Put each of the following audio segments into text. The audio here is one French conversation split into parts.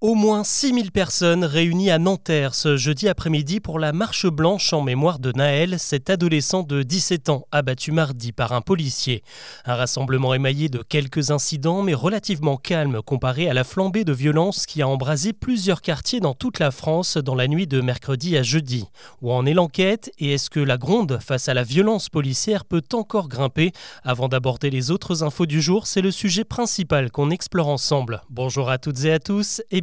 Au moins 6000 personnes réunies à Nanterre ce jeudi après-midi pour la marche blanche en mémoire de Naël, cet adolescent de 17 ans abattu mardi par un policier. Un rassemblement émaillé de quelques incidents mais relativement calme comparé à la flambée de violence qui a embrasé plusieurs quartiers dans toute la France dans la nuit de mercredi à jeudi. Où en est l'enquête et est-ce que la gronde face à la violence policière peut encore grimper? Avant d'aborder les autres infos du jour, c'est le sujet principal qu'on explore ensemble. Bonjour à toutes et à tous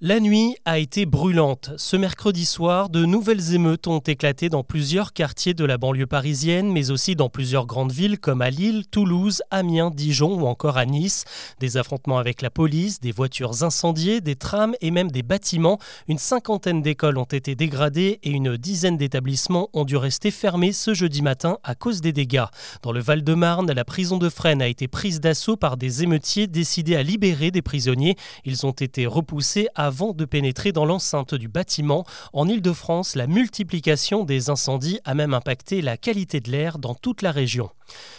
La nuit a été brûlante. Ce mercredi soir, de nouvelles émeutes ont éclaté dans plusieurs quartiers de la banlieue parisienne, mais aussi dans plusieurs grandes villes comme à Lille, Toulouse, Amiens, Dijon ou encore à Nice. Des affrontements avec la police, des voitures incendiées, des trams et même des bâtiments. Une cinquantaine d'écoles ont été dégradées et une dizaine d'établissements ont dû rester fermés ce jeudi matin à cause des dégâts. Dans le Val-de-Marne, la prison de Fresnes a été prise d'assaut par des émeutiers décidés à libérer des prisonniers. Ils ont été repoussés à avant de pénétrer dans l'enceinte du bâtiment. En Ile-de-France, la multiplication des incendies a même impacté la qualité de l'air dans toute la région.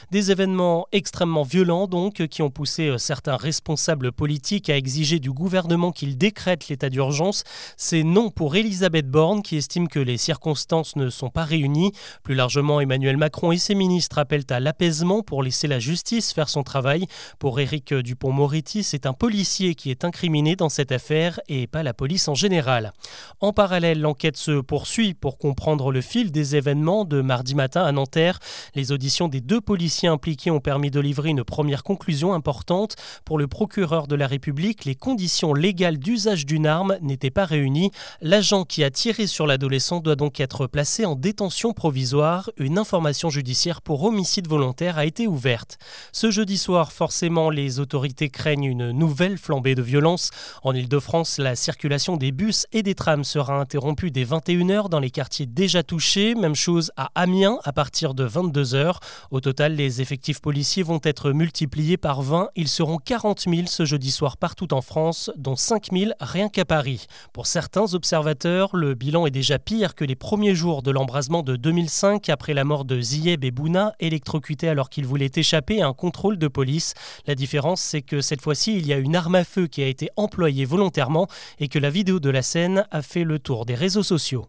Des événements extrêmement violents donc qui ont poussé euh, certains responsables politiques à exiger du gouvernement qu'il décrète l'état d'urgence. C'est non pour Elisabeth Borne qui estime que les circonstances ne sont pas réunies. Plus largement, Emmanuel Macron et ses ministres appellent à l'apaisement pour laisser la justice faire son travail. Pour Éric Dupont-Moretti, c'est un policier qui est incriminé dans cette affaire et pas la police en général. En parallèle, l'enquête se poursuit pour comprendre le fil des événements de mardi matin à Nanterre. Les auditions des deux policiers impliqués ont permis de livrer une première conclusion importante. Pour le procureur de la République, les conditions légales d'usage d'une arme n'étaient pas réunies. L'agent qui a tiré sur l'adolescent doit donc être placé en détention provisoire. Une information judiciaire pour homicide volontaire a été ouverte. Ce jeudi soir, forcément, les autorités craignent une nouvelle flambée de violence. En Ile-de-France, la circulation des bus et des trams sera interrompue dès 21h dans les quartiers déjà touchés. Même chose à Amiens à partir de 22h. Au total, les effectifs policiers vont être multipliés par 20. Ils seront 40 000 ce jeudi soir partout en France, dont 5 000 rien qu'à Paris. Pour certains observateurs, le bilan est déjà pire que les premiers jours de l'embrasement de 2005 après la mort de Zieb et Bouna, électrocutés alors qu'ils voulaient échapper à un contrôle de police. La différence, c'est que cette fois-ci, il y a une arme à feu qui a été employée volontairement et que la vidéo de la scène a fait le tour des réseaux sociaux.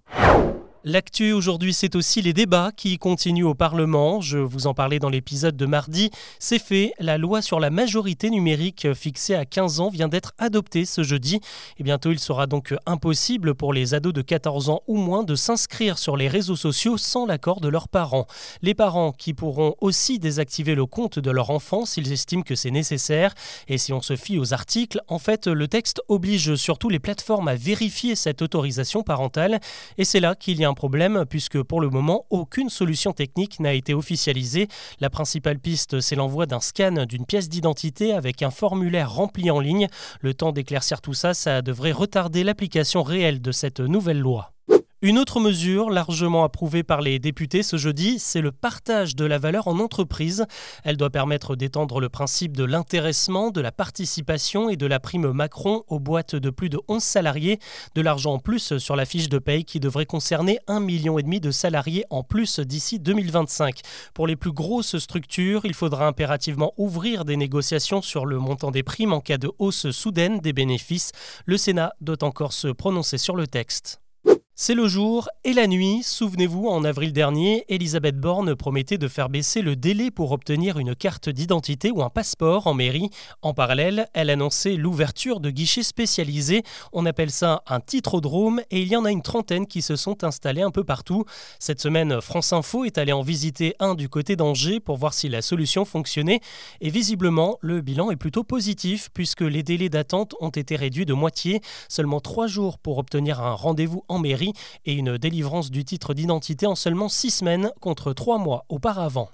L'actu aujourd'hui, c'est aussi les débats qui continuent au Parlement. Je vous en parlais dans l'épisode de mardi. C'est fait, la loi sur la majorité numérique fixée à 15 ans vient d'être adoptée ce jeudi. Et bientôt, il sera donc impossible pour les ados de 14 ans ou moins de s'inscrire sur les réseaux sociaux sans l'accord de leurs parents. Les parents qui pourront aussi désactiver le compte de leur enfant s'ils estiment que c'est nécessaire. Et si on se fie aux articles, en fait, le texte oblige surtout les plateformes à vérifier cette autorisation parentale. Et c'est là qu'il y a un problème puisque pour le moment, aucune solution technique n'a été officialisée. La principale piste, c'est l'envoi d'un scan d'une pièce d'identité avec un formulaire rempli en ligne. Le temps d'éclaircir tout ça, ça devrait retarder l'application réelle de cette nouvelle loi. Une autre mesure largement approuvée par les députés ce jeudi, c'est le partage de la valeur en entreprise. Elle doit permettre d'étendre le principe de l'intéressement, de la participation et de la prime Macron aux boîtes de plus de 11 salariés. De l'argent en plus sur la fiche de paye qui devrait concerner 1,5 million de salariés en plus d'ici 2025. Pour les plus grosses structures, il faudra impérativement ouvrir des négociations sur le montant des primes en cas de hausse soudaine des bénéfices. Le Sénat doit encore se prononcer sur le texte. C'est le jour et la nuit. Souvenez-vous, en avril dernier, Elisabeth Borne promettait de faire baisser le délai pour obtenir une carte d'identité ou un passeport en mairie. En parallèle, elle annonçait l'ouverture de guichets spécialisés. On appelle ça un titrodrome et il y en a une trentaine qui se sont installés un peu partout. Cette semaine, France Info est allé en visiter un du côté d'Angers pour voir si la solution fonctionnait. Et visiblement, le bilan est plutôt positif puisque les délais d'attente ont été réduits de moitié. Seulement trois jours pour obtenir un rendez-vous en mairie et une délivrance du titre d'identité en seulement six semaines contre trois mois auparavant.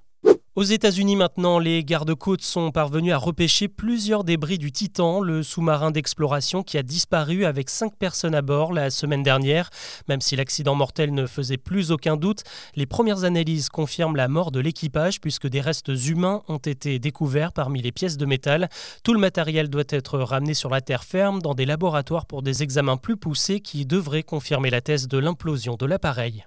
Aux États-Unis maintenant, les gardes-côtes sont parvenus à repêcher plusieurs débris du Titan, le sous-marin d'exploration qui a disparu avec cinq personnes à bord la semaine dernière. Même si l'accident mortel ne faisait plus aucun doute, les premières analyses confirment la mort de l'équipage puisque des restes humains ont été découverts parmi les pièces de métal. Tout le matériel doit être ramené sur la terre ferme dans des laboratoires pour des examens plus poussés qui devraient confirmer la thèse de l'implosion de l'appareil.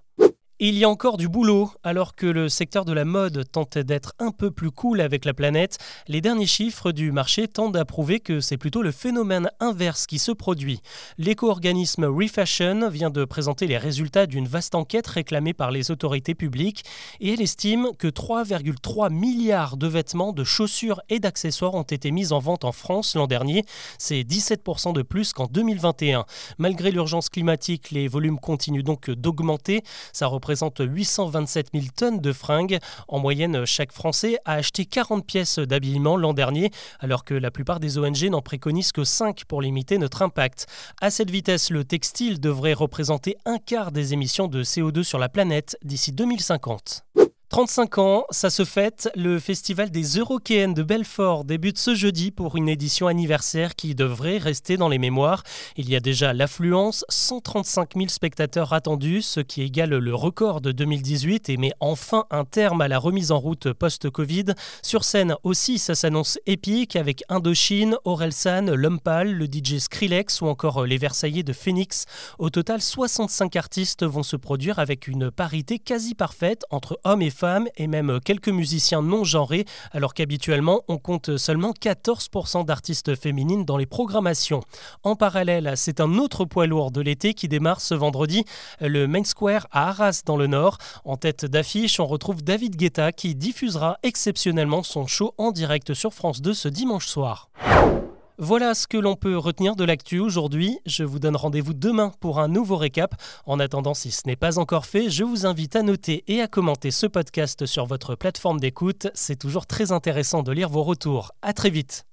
Il y a encore du boulot. Alors que le secteur de la mode tente d'être un peu plus cool avec la planète, les derniers chiffres du marché tendent à prouver que c'est plutôt le phénomène inverse qui se produit. L'éco-organisme Refashion vient de présenter les résultats d'une vaste enquête réclamée par les autorités publiques et elle estime que 3,3 milliards de vêtements, de chaussures et d'accessoires ont été mis en vente en France l'an dernier. C'est 17% de plus qu'en 2021. Malgré l'urgence climatique, les volumes continuent donc d'augmenter. Ça représente 827 000 tonnes de fringues. En moyenne, chaque Français a acheté 40 pièces d'habillement l'an dernier, alors que la plupart des ONG n'en préconisent que 5 pour limiter notre impact. À cette vitesse, le textile devrait représenter un quart des émissions de CO2 sur la planète d'ici 2050. 35 ans, ça se fête. Le festival des Eurokéennes de Belfort débute ce jeudi pour une édition anniversaire qui devrait rester dans les mémoires. Il y a déjà l'affluence, 135 000 spectateurs attendus, ce qui égale le record de 2018 et met enfin un terme à la remise en route post-Covid. Sur scène aussi, ça s'annonce épique avec Indochine, Orelsan, Lumpal, le DJ Skrillex ou encore les Versaillais de Phoenix. Au total, 65 artistes vont se produire avec une parité quasi parfaite entre hommes et femmes femmes et même quelques musiciens non genrés, alors qu'habituellement on compte seulement 14% d'artistes féminines dans les programmations. En parallèle, c'est un autre poids lourd de l'été qui démarre ce vendredi, le Main Square à Arras dans le Nord. En tête d'affiche, on retrouve David Guetta qui diffusera exceptionnellement son show en direct sur France 2 ce dimanche soir. Voilà ce que l'on peut retenir de l'actu aujourd'hui. Je vous donne rendez-vous demain pour un nouveau récap. En attendant, si ce n'est pas encore fait, je vous invite à noter et à commenter ce podcast sur votre plateforme d'écoute. C'est toujours très intéressant de lire vos retours. À très vite.